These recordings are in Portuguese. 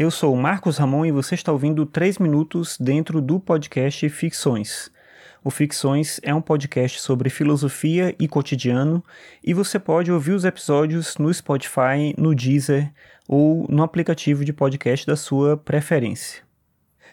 Eu sou Marcos Ramon e você está ouvindo 3 minutos dentro do podcast Ficções. O Ficções é um podcast sobre filosofia e cotidiano e você pode ouvir os episódios no Spotify, no Deezer ou no aplicativo de podcast da sua preferência.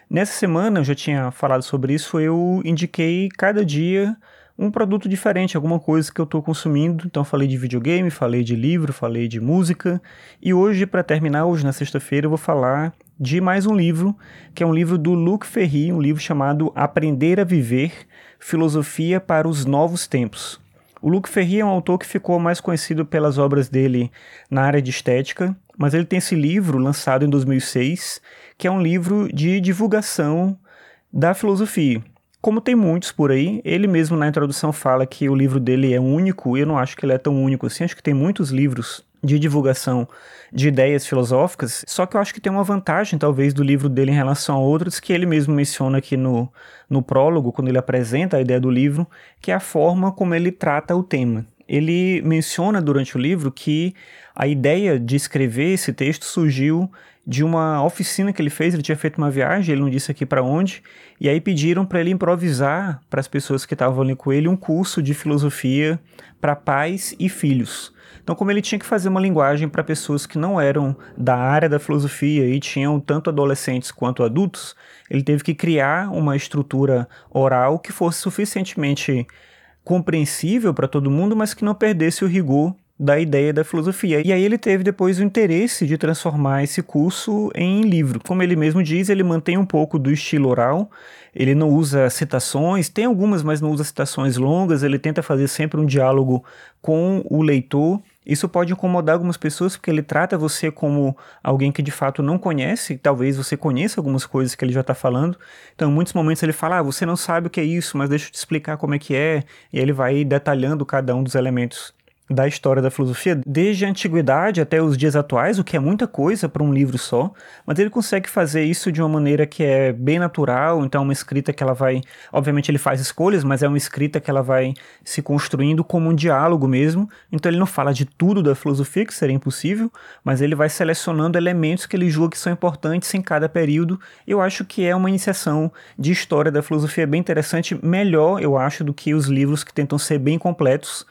Nessa semana, eu já tinha falado sobre isso, eu indiquei cada dia um produto diferente, alguma coisa que eu estou consumindo. Então falei de videogame, falei de livro, falei de música. E hoje, para terminar, hoje na sexta-feira, eu vou falar de mais um livro, que é um livro do Luc Ferry, um livro chamado Aprender a Viver, Filosofia para os Novos Tempos. O Luc Ferry é um autor que ficou mais conhecido pelas obras dele na área de estética, mas ele tem esse livro lançado em 2006, que é um livro de divulgação da filosofia. Como tem muitos por aí, ele mesmo na introdução fala que o livro dele é único, e eu não acho que ele é tão único assim, acho que tem muitos livros de divulgação de ideias filosóficas, só que eu acho que tem uma vantagem, talvez, do livro dele em relação a outros, que ele mesmo menciona aqui no, no prólogo, quando ele apresenta a ideia do livro, que é a forma como ele trata o tema. Ele menciona durante o livro que a ideia de escrever esse texto surgiu de uma oficina que ele fez. Ele tinha feito uma viagem, ele não disse aqui para onde, e aí pediram para ele improvisar para as pessoas que estavam ali com ele um curso de filosofia para pais e filhos. Então, como ele tinha que fazer uma linguagem para pessoas que não eram da área da filosofia e tinham tanto adolescentes quanto adultos, ele teve que criar uma estrutura oral que fosse suficientemente compreensível para todo mundo, mas que não perdesse o rigor da ideia da filosofia. E aí ele teve depois o interesse de transformar esse curso em livro. Como ele mesmo diz, ele mantém um pouco do estilo oral, ele não usa citações, tem algumas, mas não usa citações longas, ele tenta fazer sempre um diálogo com o leitor. Isso pode incomodar algumas pessoas porque ele trata você como alguém que de fato não conhece, talvez você conheça algumas coisas que ele já está falando. Então, em muitos momentos ele fala: ah, você não sabe o que é isso, mas deixa eu te explicar como é que é. E ele vai detalhando cada um dos elementos da história da filosofia, desde a antiguidade até os dias atuais, o que é muita coisa para um livro só, mas ele consegue fazer isso de uma maneira que é bem natural, então é uma escrita que ela vai, obviamente ele faz escolhas, mas é uma escrita que ela vai se construindo como um diálogo mesmo, então ele não fala de tudo da filosofia, que seria impossível, mas ele vai selecionando elementos que ele julga que são importantes em cada período, eu acho que é uma iniciação de história da filosofia bem interessante, melhor, eu acho, do que os livros que tentam ser bem completos,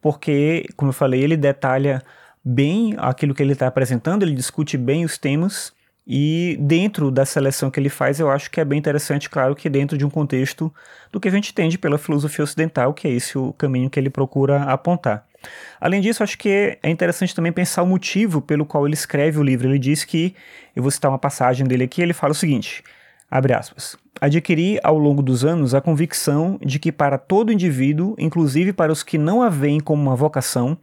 porque, como eu falei, ele detalha bem aquilo que ele está apresentando, ele discute bem os temas. E dentro da seleção que ele faz, eu acho que é bem interessante, claro, que dentro de um contexto do que a gente entende pela filosofia ocidental, que é esse o caminho que ele procura apontar. Além disso, acho que é interessante também pensar o motivo pelo qual ele escreve o livro. Ele diz que, eu vou citar uma passagem dele aqui, ele fala o seguinte: Abre aspas. Adquiri ao longo dos anos a convicção de que para todo indivíduo, inclusive para os que não a veem como uma vocação,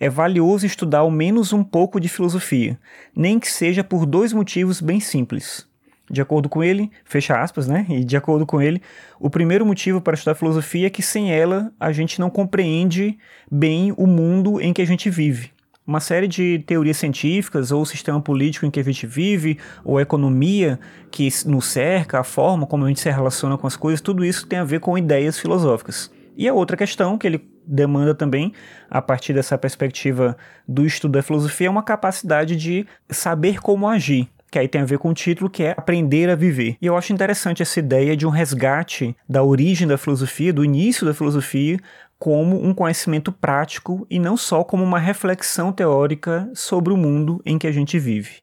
é valioso estudar ao menos um pouco de filosofia, nem que seja por dois motivos bem simples. De acordo com ele, fecha aspas, né? E de acordo com ele, o primeiro motivo para estudar filosofia é que sem ela a gente não compreende bem o mundo em que a gente vive uma série de teorias científicas, ou o sistema político em que a gente vive, ou a economia que nos cerca, a forma como a gente se relaciona com as coisas, tudo isso tem a ver com ideias filosóficas. E a outra questão que ele demanda também, a partir dessa perspectiva do estudo da filosofia, é uma capacidade de saber como agir, que aí tem a ver com o título que é Aprender a Viver. E eu acho interessante essa ideia de um resgate da origem da filosofia, do início da filosofia, como um conhecimento prático e não só como uma reflexão teórica sobre o mundo em que a gente vive.